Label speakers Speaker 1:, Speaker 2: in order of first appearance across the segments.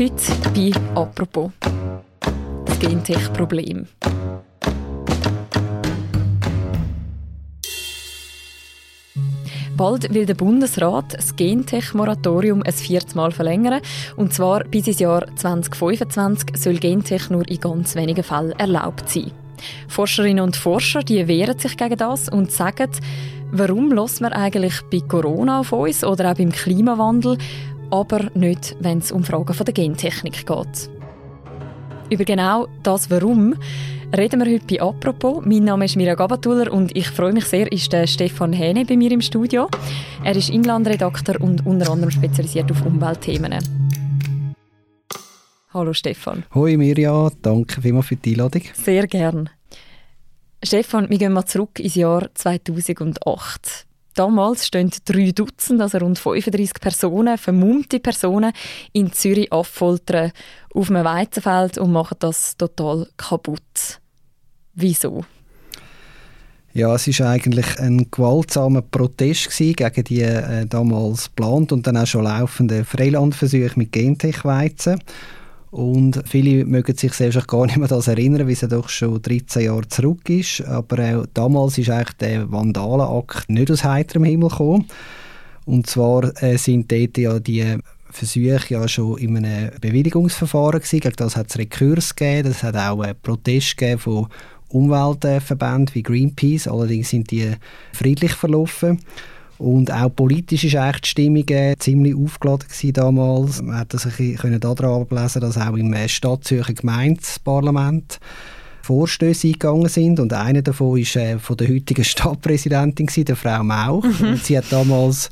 Speaker 1: Heute bei «Apropos» das Gentech-Problem. Bald will der Bundesrat das Gentech-Moratorium ein viertes Mal verlängern. Und zwar bis ins Jahr 2025 soll Gentech nur in ganz wenigen Fällen erlaubt sein. Forscherinnen und Forscher die wehren sich gegen das und sagen, warum lässt man eigentlich bei Corona auf uns oder auch beim Klimawandel, aber nicht, wenn es um Fragen von der Gentechnik geht. Über genau das Warum reden wir heute bei «Apropos». Mein Name ist Mira Gabatuller und ich freue mich sehr, ist der Stefan Hähne bei mir im Studio. Er ist Inlandredakteur und unter anderem spezialisiert auf Umweltthemen. Hallo Stefan.
Speaker 2: Hoi Mirja, danke vielmals für die Einladung.
Speaker 1: Sehr gern. Stefan, wir gehen mal zurück ins Jahr 2008. Damals stehen drei Dutzend, also rund 35 Personen, vermummte Personen, in Zürich Affoltern auf einem Weizenfeld und machen das total kaputt. Wieso?
Speaker 2: Ja, es war eigentlich ein gewaltsamer Protest gegen die äh, damals geplant und dann auch schon laufenden Freilandversuche mit Gentech-Weizen. Und viele mögen sich selbst gar nicht mehr das erinnern, wie es doch schon 13 Jahre zurück ist. Aber auch damals ist eigentlich der Vandalenakt nicht aus heiterem Himmel gekommen. Und zwar äh, sind dort ja die Versuche ja schon in einem Bewilligungsverfahren gewesen. Das hat es Rekurs gegeben. Es hat auch einen Protest gegeben von Umweltverbänden wie Greenpeace. Allerdings sind die friedlich verlaufen. Und auch politisch war die Stimmung äh, ziemlich aufgeladen damals. Man konnte sich daran ablesen, dass auch im äh, Stadtzürcher Gemeindeparlament Vorstöße eingegangen sind und einer davon war äh, von der heutigen Stadtpräsidentin, der Frau Mauch. Mhm. Und sie hat damals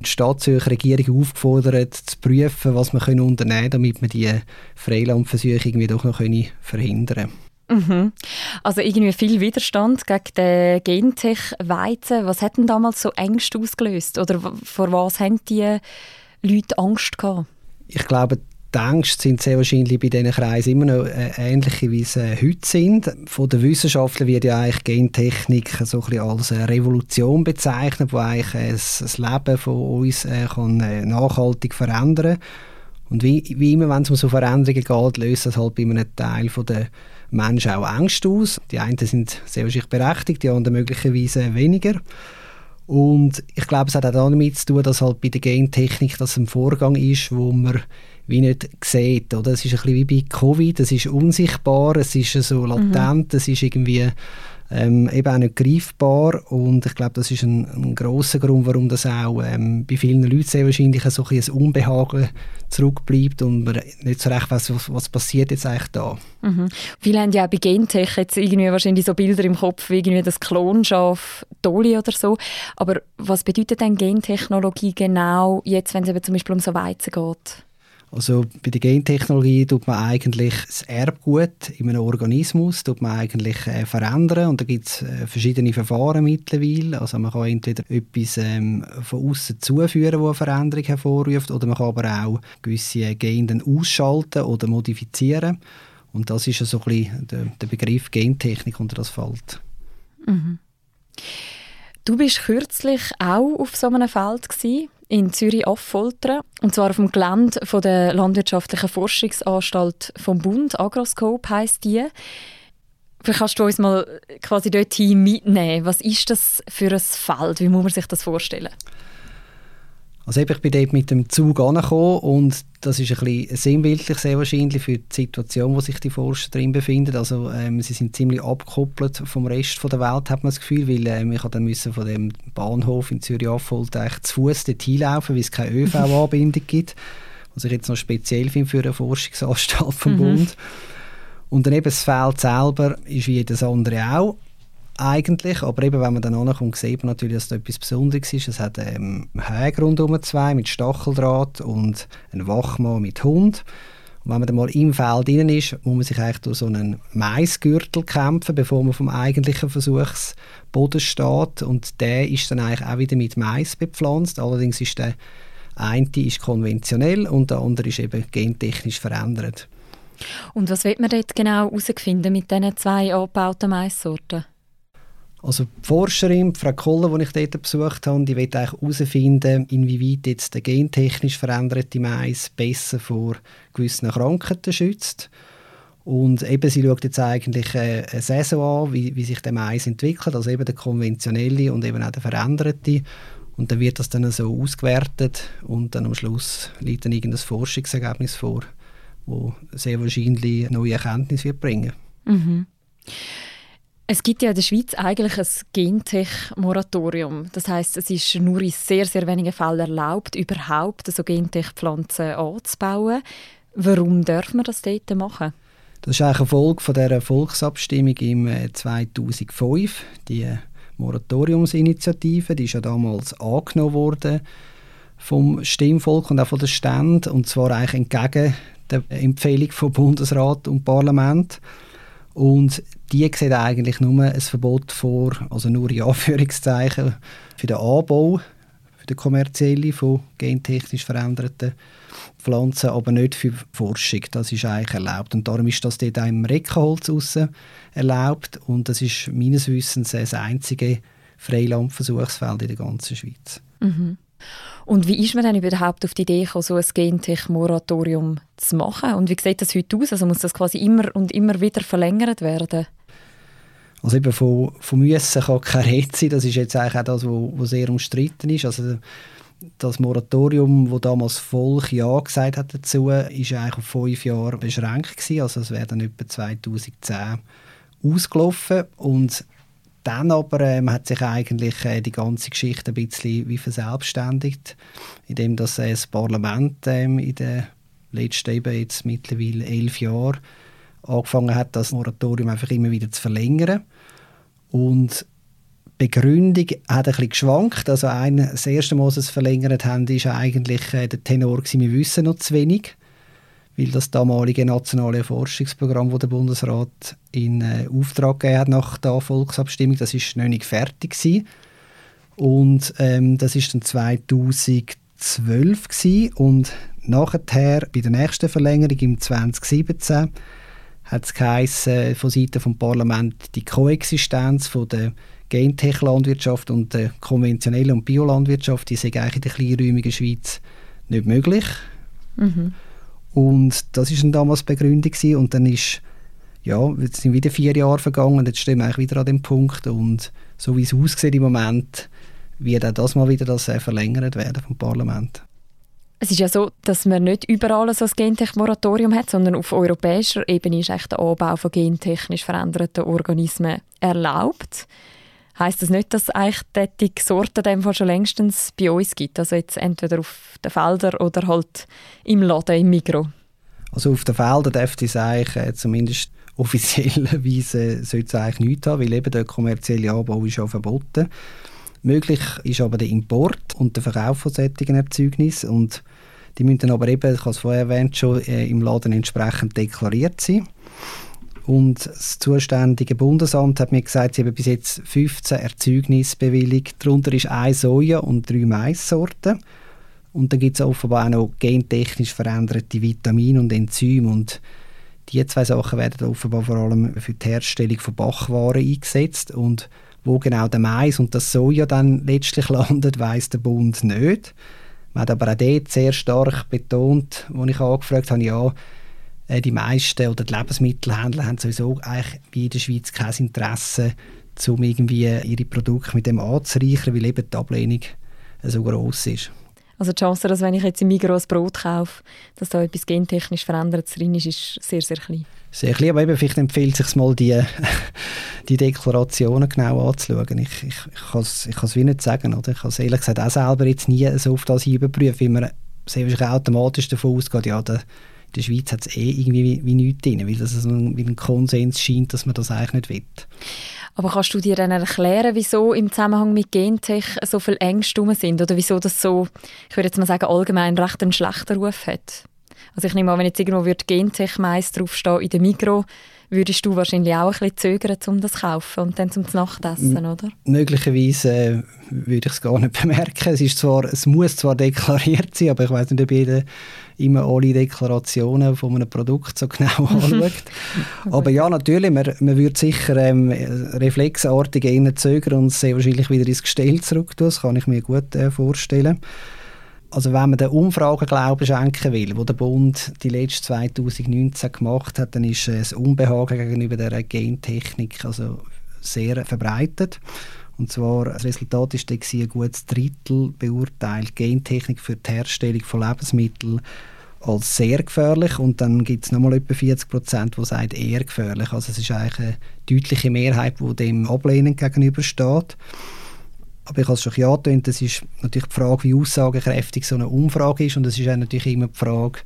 Speaker 2: die Stadtzürcher Regierung aufgefordert, zu prüfen, was man unternehmen können, damit man die Freilandversuche irgendwie doch noch verhindern können.
Speaker 1: Mhm. Also irgendwie viel Widerstand gegen den Gentech-Weizen. Was hat denn damals so Ängste ausgelöst? Oder vor was haben die Leute Angst gehabt?
Speaker 2: Ich glaube, die Ängste sind sehr wahrscheinlich bei diesen Kreisen immer noch äh, ähnliche, wie sie heute sind. Von den Wissenschaftlern wird ja eigentlich Gentechnik so ein als eine Revolution bezeichnet, die eigentlich äh, das Leben von uns äh, kann nachhaltig verändern kann. Und wie, wie immer, wenn es um so Veränderungen geht, löst das halt bei einem Teil der Menschen auch Ängste aus. Die einen sind sehr wahrscheinlich berechtigt, die anderen möglicherweise weniger. Und ich glaube, es hat auch damit zu tun, dass halt bei der Gentechnik das ein Vorgang ist, wo man wie nicht sieht. Oder? Es ist ein bisschen wie bei Covid, es ist unsichtbar, es ist so latent, mhm. es ist irgendwie ähm, eben auch nicht greifbar und ich glaube, das ist ein, ein großer Grund, warum das auch ähm, bei vielen Leuten sehr wahrscheinlich so ein, ein Unbehagen zurückbleibt und man nicht so recht weiß, was, was passiert jetzt eigentlich da.
Speaker 1: Mhm. Viele haben ja auch bei Gentech jetzt irgendwie wahrscheinlich so Bilder im Kopf, wie irgendwie das Klonschaf Dolly oder so, aber was bedeutet denn Gentechnologie genau jetzt, wenn es eben zum Beispiel um so Weizen geht?
Speaker 2: Also bei der Gentechnologie tut man eigentlich das Erbgut in einem Organismus tut man eigentlich äh, verändern und da gibt es äh, verschiedene Verfahren mittlerweile. Also man kann entweder etwas ähm, von außen zuführen, wo eine Veränderung hervorruft, oder man kann aber auch gewisse Gene ausschalten oder modifizieren. Und das ist so ein der, der Begriff Gentechnik, unter das fällt.
Speaker 1: Mhm. Du bist kürzlich auch auf so einem Feld gewesen in Zürich-Affoltern. Und zwar auf dem Gelände von der Landwirtschaftlichen Forschungsanstalt vom Bund. Agroscope heisst die. Vielleicht kannst du uns mal quasi dorthin mitnehmen. Was ist das für ein Feld? Wie muss man sich das vorstellen?
Speaker 2: Also ich bin dort mit dem Zug angekommen und das ist ein bisschen sinnbildlich sehr wahrscheinlich für die Situation, wo sich die Forscher drin befinden. Also ähm, sie sind ziemlich abgekoppelt vom Rest von der Welt, hat man das Gefühl, weil ähm, ich dann müssen von dem Bahnhof in Zürich eigentlich zu Fuß dort hinlaufen, weil es keine ÖV-Anbindung gibt. Was ich jetzt noch speziell finde für eine Forschungsanstalt vom mhm. Bund. Und dann eben das Feld selber ist wie jedes andere auch eigentlich, aber eben, wenn man dann ankommt, sieht man natürlich, dass da etwas Besonderes ist. Es hat ähm, Häge rundum zwei mit Stacheldraht und einen Wachmann mit Hund. Und wenn man dann mal im Feld drin ist, muss man sich eigentlich durch so einen Maisgürtel kämpfen, bevor man vom eigentlichen Versuchsboden steht. Und der ist dann eigentlich auch wieder mit Mais bepflanzt. Allerdings ist der eine ist konventionell und der andere ist eben gentechnisch verändert.
Speaker 1: Und was wird man dort genau herausfinden mit diesen zwei angebauten Maissorten?
Speaker 2: Also die Forscherin, Frau Koller, die ich dort besucht habe, die will herausfinden, inwieweit jetzt der gentechnisch veränderte Mais besser vor gewissen Krankheiten schützt. Und eben, sie schaut jetzt eigentlich eine Saison an, wie, wie sich der Mais entwickelt, also eben der konventionelle und eben auch der veränderte. Und dann wird das dann so ausgewertet und dann am Schluss liegt dann irgendein Forschungsergebnis vor, wo sehr wahrscheinlich neue Erkenntnisse wird bringen. Mhm.
Speaker 1: Es gibt ja in der Schweiz eigentlich ein Gentech-Moratorium. Das heißt, es ist nur in sehr, sehr wenigen Fällen erlaubt, überhaupt so Gentech-Pflanzen anzubauen. Warum dürfen wir das dort machen?
Speaker 2: Das ist eigentlich eine Folge von der Volksabstimmung im 2005. Äh, die Moratoriumsinitiative, die ist ja damals angenommen worden vom Stimmvolk und auch von den Ständen und zwar eigentlich entgegen der Empfehlung von Bundesrat und Parlament. Und die sieht eigentlich nur ein Verbot vor, also nur in Anführungszeichen, für den Anbau, für den kommerziellen von gentechnisch veränderten Pflanzen, aber nicht für Forschung. Das ist eigentlich erlaubt. Und darum ist das dort auch im Reckenholz erlaubt. Und das ist meines Wissens das einzige Freilandversuchsfeld in der ganzen Schweiz.
Speaker 1: Mhm. Und wie ist man denn überhaupt auf die Idee gekommen, so ein Gentech-Moratorium zu machen? Und wie sieht das heute aus? Also muss das quasi immer und immer wieder verlängert werden?
Speaker 2: Also eben von, von müssen kann keine Rede sein. Das ist jetzt eigentlich auch das, was sehr umstritten ist. Also das Moratorium, das damals Volk Ja gesagt hat dazu, ist eigentlich auf fünf Jahre beschränkt gewesen. Also es wäre dann etwa 2010 ausgelaufen und dann aber ähm, hat sich eigentlich äh, die ganze Geschichte ein bisschen wie verselbstständigt, indem das, äh, das Parlament ähm, in den letzten eben jetzt mittlerweile elf Jahren angefangen hat, das Moratorium einfach immer wieder zu verlängern. Und Begründung hat ein bisschen geschwankt. Also ein, das erste Mal, als sie es verlängert haben, war eigentlich äh, der Tenor, gewesen, wir wissen noch zu wenig, weil das damalige nationale Forschungsprogramm, das der Bundesrat in äh, Auftrag gegeben hat nach der Volksabstimmung, das ist noch nicht fertig gewesen. Und ähm, das ist dann 2012 gewesen. und nachher bei der nächsten Verlängerung im 2017 hat es geheißen, von Seiten des Parlaments die Koexistenz von der Gentech-Landwirtschaft und der konventionellen und Biolandwirtschaft, die sind eigentlich in der kleinräumigen Schweiz nicht möglich. Mhm. Und das ist dann damals die Begründung gewesen. und dann ist ja, jetzt sind wieder vier Jahre vergangen und jetzt stehen wir wieder an dem Punkt und so wie es aussieht im Moment, wird auch das mal wieder das äh, verlängert werden vom Parlament.
Speaker 1: Es ist ja so, dass man nicht überall so ein Gentech-Moratorium hat, sondern auf europäischer Ebene ist der Anbau von gentechnisch veränderten Organismen erlaubt. Heißt das nicht, dass eigentlich die Sorten dem schon längstens bei uns gibt? Also jetzt entweder auf den Feldern oder halt im Laden, im Mikro?
Speaker 2: Also auf den Feldern dürfte es eigentlich äh, zumindest offiziellerweise sollte es eigentlich nichts haben, weil eben der kommerzielle Anbau ist ja verboten. Möglich ist aber der Import und der Verkauf von solchen Erzeugnissen und die müssen aber eben, ich habe es vorher erwähnt, schon äh, im Laden entsprechend deklariert sein. Und das zuständige Bundesamt hat mir gesagt, sie haben bis jetzt 15 Erzeugnisse bewilligt. Darunter ist eine Soja und drei Maissorten. Und dann gibt es offenbar auch noch gentechnisch veränderte Vitamine und Enzyme. Und diese zwei Sachen werden offenbar vor allem für die Herstellung von Bachwaren eingesetzt. Und wo genau der Mais und das Soja dann letztlich landet, weiß der Bund nicht. Man hat aber auch dort sehr stark betont, als ich angefragt habe, ja, die meisten oder die Lebensmittelhändler haben sowieso eigentlich wie in der Schweiz kein Interesse, um irgendwie ihre Produkte mit dem anzureichern, weil eben die Ablehnung so groß ist.
Speaker 1: Also die Chance, dass wenn ich jetzt im Migros Brot kaufe, dass da etwas gentechnisch Verändertes drin ist, ist sehr, sehr klein.
Speaker 2: Sehr klein, aber eben vielleicht empfiehlt es sich mal, die, die Deklarationen genau anzuschauen. Ich, ich, ich kann es ich wie nicht sagen. Oder? Ich kann es ehrlich gesagt auch selber jetzt nie so auf das überprüfen, weil man sehr wahrscheinlich automatisch davon ausgeht, ja, der, der Schweiz hat es eh irgendwie wie, wie nichts drin, weil das ein, wie ein Konsens scheint, dass man das eigentlich nicht will.
Speaker 1: Aber kannst du dir dann erklären, wieso im Zusammenhang mit Gentech so viele Ängste sind oder wieso das so, ich würde jetzt mal sagen, allgemein recht einen schlechten Ruf hat? Also ich nehme an, wenn jetzt irgendwo wird Gentech Mais draufstehen in der Mikro, würdest du wahrscheinlich auch ein bisschen zögern, um das zu kaufen und dann zum Nachtessen, oder?
Speaker 2: Möglicherweise äh, würde ich es gar nicht bemerken. Es, ist zwar, es muss zwar deklariert sein, aber ich weiß nicht, ob jeder immer alle Deklarationen von einem Produkt so genau anschaut. aber ja, natürlich, man, man würde sicher ähm, reflexartig zögern und sehr wahrscheinlich wieder ins Gestell zurück tun. Das kann ich mir gut äh, vorstellen. Also wenn man den Umfragen Glauben schenken will, wo der Bund die letzte 2019 gemacht hat, dann ist das Unbehagen gegenüber der Gentechnik also sehr verbreitet. Und zwar, das Resultat ist ein gutes Drittel beurteilt Gentechnik für die Herstellung von Lebensmitteln als sehr gefährlich und dann gibt es nochmal etwa 40 Prozent, die sagen eher gefährlich. Also es ist eigentlich eine deutliche Mehrheit, die dem ablehnend gegenübersteht. Aber ich habe es schon angetönt, das ist natürlich die Frage, wie aussagekräftig so eine Umfrage ist und es ist auch natürlich immer die Frage,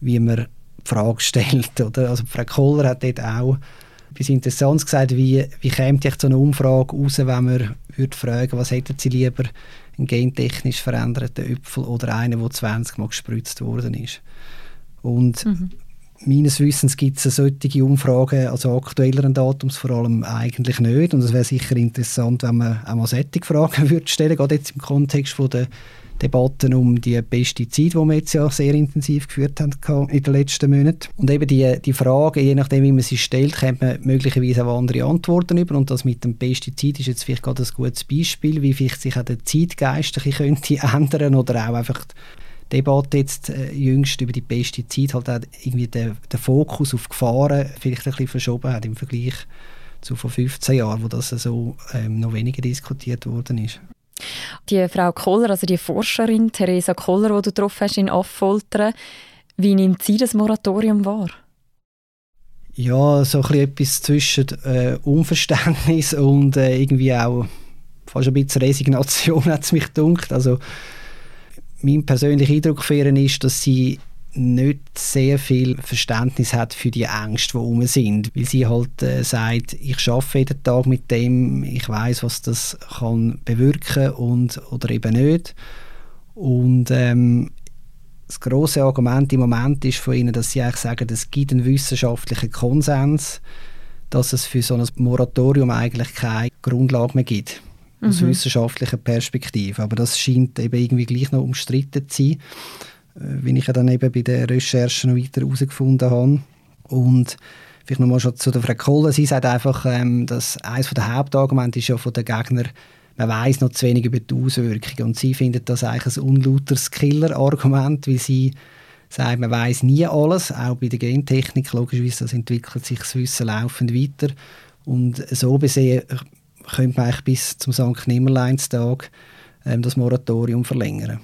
Speaker 2: wie man die Frage stellt. Oder? Also Frau Koller hat dort auch etwas Interessantes gesagt, wie, wie käme so eine Umfrage raus, wenn man würde fragen, was hätten Sie lieber, einen gentechnisch veränderten Äpfel oder einen, der 20 Mal gespritzt worden ist. Und mhm meines Wissens gibt es solche Umfragen, also aktuelleren Datums vor allem eigentlich nicht. Und es wäre sicher interessant, wenn man auch mal solche Fragen würde stellen, gerade jetzt im Kontext von der Debatten um die Pestizide, die wir jetzt ja sehr intensiv geführt haben in den letzten Monaten. Und eben die, die Frage, je nachdem wie man sie stellt, kommt man möglicherweise auch andere Antworten über. Und das mit dem Pestizid ist jetzt vielleicht gerade ein gutes Beispiel, wie vielleicht sich auch der Zeitgeist könnte ändern oder auch einfach Debatte jetzt äh, jüngst über die Pestizide halt auch irgendwie den, den Fokus auf Gefahren vielleicht ein bisschen verschoben hat im Vergleich zu vor 15 Jahren, wo das so ähm, noch weniger diskutiert worden ist.
Speaker 1: Die Frau Koller, also die Forscherin Theresa Koller, die du getroffen hast in Affoltern, wie nimmt sie das Moratorium wahr?
Speaker 2: Ja, so ein etwas zwischen äh, Unverständnis und äh, irgendwie auch fast ein bisschen Resignation hat es mich gedacht. Also mein persönlicher Eindruck für ihr ist, dass sie nicht sehr viel Verständnis hat für die Ängste, die herum sind. Weil sie halt äh, sagt, ich arbeite jeden Tag mit dem, ich weiß, was das kann bewirken und oder eben nicht. Und ähm, das große Argument im Moment ist von ihnen, dass sie eigentlich sagen, es gibt einen wissenschaftlichen Konsens, dass es für so ein Moratorium eigentlich keine Grundlage mehr gibt aus mhm. wissenschaftlicher Perspektive. Aber das scheint eben irgendwie gleich noch umstritten zu sein, äh, wie ich ja dann eben bei den Recherchen noch weiter herausgefunden habe. Und vielleicht nochmal schon zu der Frau Kohle. Sie sagt einfach, ähm, dass eines der Hauptargumente ist ja von den Gegnern, man weiß noch zu wenig über die Auswirkungen. Und sie findet das eigentlich ein unlauteres Killer-Argument, weil sie sagt, man weiß nie alles, auch bei der Gentechnik. Logischerweise, das entwickelt sich das Wissen laufend weiter. Und so gesehen könnte man eigentlich bis zum St. Nimmerleinstag ähm, das Moratorium verlängern.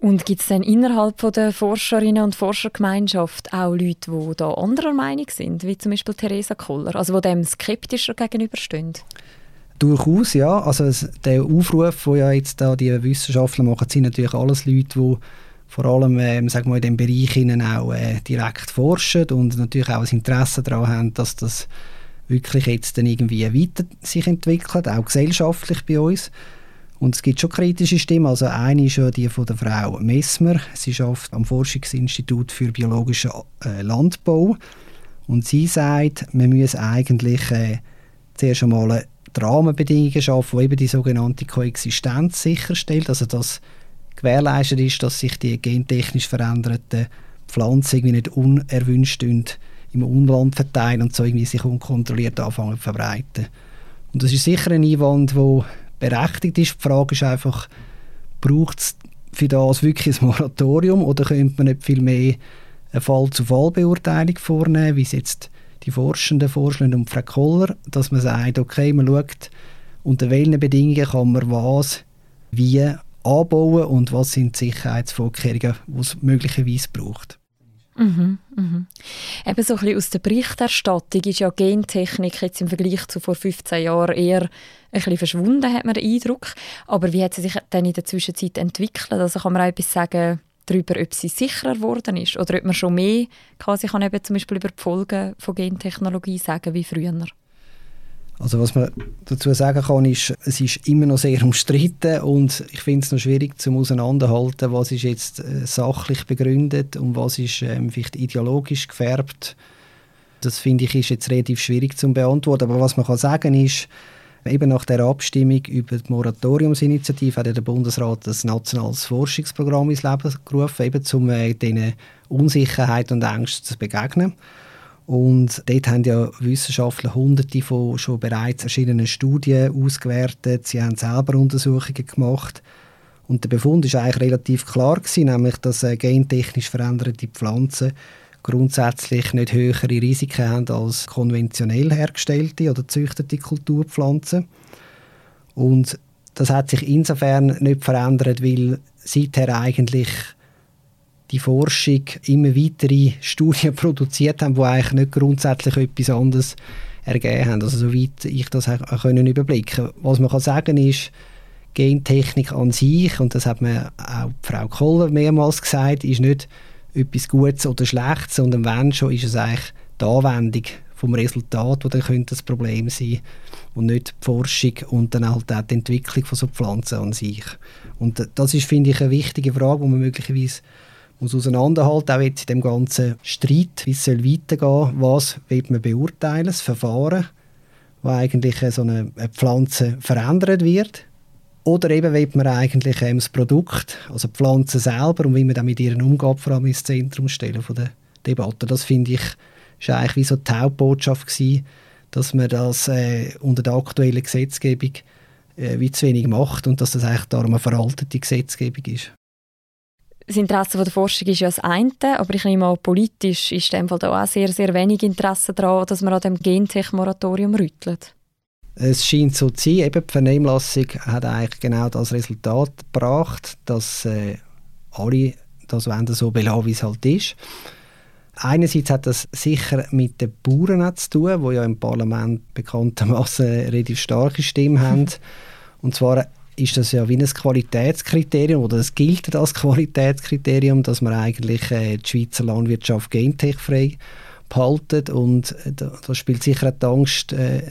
Speaker 1: Und gibt es denn innerhalb von der Forscherinnen und Forschergemeinschaft auch Leute, die da anderer Meinung sind, wie zum Beispiel Theresa Koller, also die dem skeptischer gegenüberstehen?
Speaker 2: Durchaus, ja. Also der Aufruf, den ja jetzt da die Wissenschaftler machen, sind natürlich alles Leute, die vor allem ähm, sagen wir, in diesem Bereich auch äh, direkt forschen und natürlich auch ein Interesse daran haben, dass das wirklich jetzt dann irgendwie weiter sich entwickelt, auch gesellschaftlich bei uns. Und es gibt schon kritische Stimmen. Also eine ist ja die von der Frau Messmer. Sie arbeitet am Forschungsinstitut für biologischen äh, Landbau. Und sie sagt, man müsse eigentlich äh, zuerst einmal die Rahmenbedingungen schaffen, die eben die sogenannte Koexistenz sicherstellt. Also dass gewährleistet ist, dass sich die gentechnisch veränderten Pflanzen irgendwie nicht unerwünscht im Umland verteilen und so irgendwie sich unkontrolliert anfangen zu verbreiten. Und das ist sicher ein Einwand, der berechtigt ist. Die Frage ist einfach, braucht es für das wirklich ein Moratorium oder könnte man nicht viel mehr eine Fall-zu-Fall-Beurteilung vornehmen, wie es jetzt die Forschenden vorschlagen und Frau Koller, dass man sagt, okay, man schaut, unter welchen Bedingungen kann man was wie anbauen und was sind die Sicherheitsvorkehrungen, die es möglicherweise braucht.
Speaker 1: Mhm, mhm. Eben so ein bisschen aus der Berichterstattung ist ja Gentechnik jetzt im Vergleich zu vor 15 Jahren eher ein bisschen verschwunden, hat man den Eindruck. Aber wie hat sie sich dann in der Zwischenzeit entwickelt? Also kann man auch etwas sagen darüber, ob sie sicherer geworden ist oder ob man schon mehr quasi kann eben zum Beispiel über die Folgen von Gentechnologie sagen wie früher?
Speaker 2: Also was man dazu sagen kann, ist, es ist immer noch sehr umstritten und ich finde es noch schwierig zu auseinanderhalten, was ist jetzt äh, sachlich begründet und was ist ähm, vielleicht ideologisch gefärbt. Das finde ich ist jetzt relativ schwierig zu beantworten. Aber was man kann sagen ist, eben nach der Abstimmung über die Moratoriumsinitiative hat der Bundesrat das nationales Forschungsprogramm ins Leben gerufen, eben um äh, diesen Unsicherheiten und Ängsten zu begegnen. Und dort haben ja Wissenschaftler hunderte von schon bereits erschienenen Studien ausgewertet. Sie haben selber Untersuchungen gemacht. Und der Befund ist eigentlich relativ klar gewesen, nämlich, dass äh, gentechnisch veränderte Pflanzen grundsätzlich nicht höhere Risiken haben als konventionell hergestellte oder züchtete Kulturpflanzen. Und das hat sich insofern nicht verändert, weil seither eigentlich die Forschung immer weitere Studien produziert haben, die eigentlich nicht grundsätzlich etwas anderes ergeben haben. Also soweit ich das auch können überblicken Was man kann sagen ist, Gentechnik an sich, und das hat mir auch Frau Koller mehrmals gesagt, ist nicht etwas Gutes oder Schlechtes, sondern wenn schon, ist es eigentlich die Anwendung vom Resultat, wo dann könnte das Problem sein und nicht die Forschung und dann halt auch die Entwicklung von so Pflanzen an sich. Und das ist, finde ich, eine wichtige Frage, die man möglicherweise muss auseinanderhalten, auch jetzt in dem ganzen Streit, wie es soll weitergehen was wird man beurteilen, das Verfahren, wo eigentlich so eine, eine Pflanze verändert wird. Oder eben will man eigentlich ähm, das Produkt, also die Pflanze selber und wie man dann mit ihren umgeht, vor allem ins Zentrum stellen von der Debatte. Das finde ich, ist eigentlich wie so die Hauptbotschaft gewesen, dass man das äh, unter der aktuellen Gesetzgebung äh, wie zu wenig macht und dass das eigentlich darum eine veraltete Gesetzgebung ist
Speaker 1: das Interesse der Forschung ist ja das eine, aber ich nehme an, politisch ist in dem Fall da auch sehr, sehr wenig Interesse daran, dass man an dem Gentech-Moratorium rüttelt.
Speaker 2: Es scheint so zu sein, eben die Vernehmlassung hat eigentlich genau das Resultat gebracht, dass äh, alle das wollen so belassen, wie es halt ist. Einerseits hat das sicher mit den Bauern zu tun, die ja im Parlament bekanntermaßen eine relativ starke Stimme haben. Und zwar ist das ja wie ein Qualitätskriterium oder es gilt als Qualitätskriterium, dass man eigentlich äh, die Schweizer Landwirtschaft gentechfrei behalten und äh, da, spielt sicher auch die Angst äh,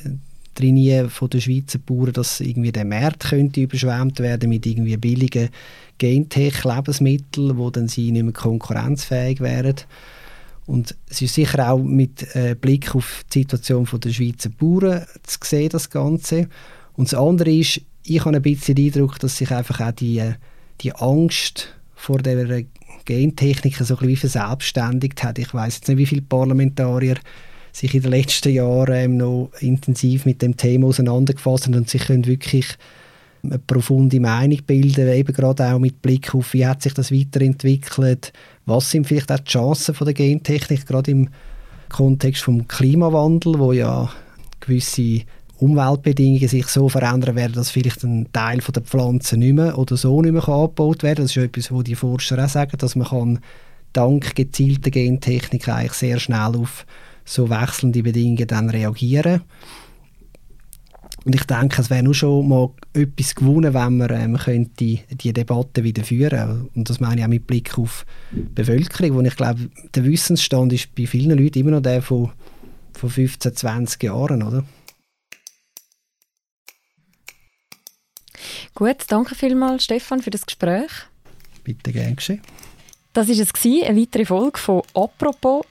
Speaker 2: drin von den Schweizer Bauern, dass irgendwie der Markt könnte überschwemmt werden mit irgendwie billigen Gentech-Lebensmitteln, wo dann sie nicht mehr konkurrenzfähig wären. Und es ist sicher auch mit äh, Blick auf die Situation der Schweizer Bauern zu sehen, das Ganze. Und das andere ist, ich habe ein bisschen den Eindruck, dass sich einfach auch die, die Angst vor der Gentechnik so ein bisschen verselbstständigt hat. Ich weiß jetzt nicht, wie viele Parlamentarier sich in den letzten Jahren ähm, noch intensiv mit dem Thema auseinandergefasst haben und sich wirklich eine profunde Meinung bilden, eben gerade auch mit Blick auf, wie hat sich das weiterentwickelt, was sind vielleicht auch die Chancen von der Gentechnik, gerade im Kontext vom Klimawandel, wo ja gewisse Umweltbedingungen sich so verändern werden, dass vielleicht ein Teil der Pflanzen nicht mehr oder so nicht mehr kann abgebaut werden. Das ist etwas, wo die Forscher auch sagen, dass man kann dank gezielter Gentechnik eigentlich sehr schnell auf so wechselnde Bedingungen dann reagieren. Und ich denke, es wäre nur schon mal etwas gewonnen, wenn man ähm, könnte die Debatte wieder führen. Und das meine ich auch mit Blick auf die Bevölkerung, wo ich glaube, der Wissensstand ist bei vielen Leuten immer noch der von, von 15, 20 Jahren, oder?
Speaker 1: Gut, danke vielmals, Stefan, für das Gespräch.
Speaker 2: Bitte gern geschehen.
Speaker 1: Das war es, eine weitere Folge von «Apropos».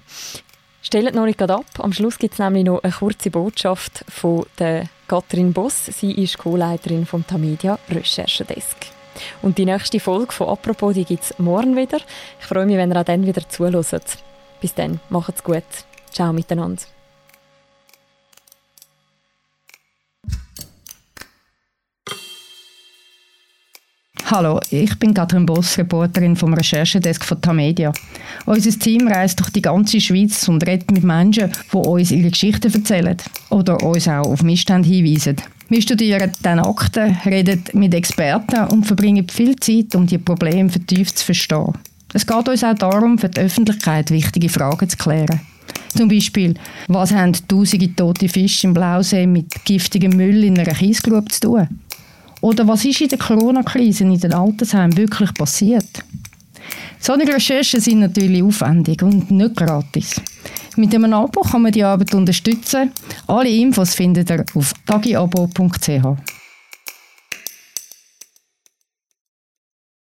Speaker 1: Stellt noch nicht ab. Am Schluss gibt es nämlich noch eine kurze Botschaft von der Katrin Boss. Sie ist Co-Leiterin vom Tamedia Recherchedesk. Und die nächste Folge von «Apropos» gibt es morgen wieder. Ich freue mich, wenn ihr auch dann wieder zuhört. Bis dann, macht's gut. Ciao miteinander.
Speaker 3: Hallo, ich bin Katrin Boss, Reporterin vom Recherchedesk von Tamedia. Unser Team reist durch die ganze Schweiz und redet mit Menschen, die uns ihre Geschichten erzählen oder uns auch auf Missstände hinweisen. Wir studieren dann Akten, reden mit Experten und verbringen viel Zeit, um die Probleme vertieft zu verstehen. Es geht uns auch darum, für die Öffentlichkeit wichtige Fragen zu klären. Zum Beispiel, was haben tausende tote Fische im Blausee mit giftigem Müll in einer Kiesgrube zu tun? Oder was ist in der Corona-Krise in den Altersheimen wirklich passiert? Solche Recherchen sind natürlich aufwendig und nicht gratis. Mit einem Abo kann man die Arbeit unterstützen. Alle Infos findet ihr auf tagiabo.ch.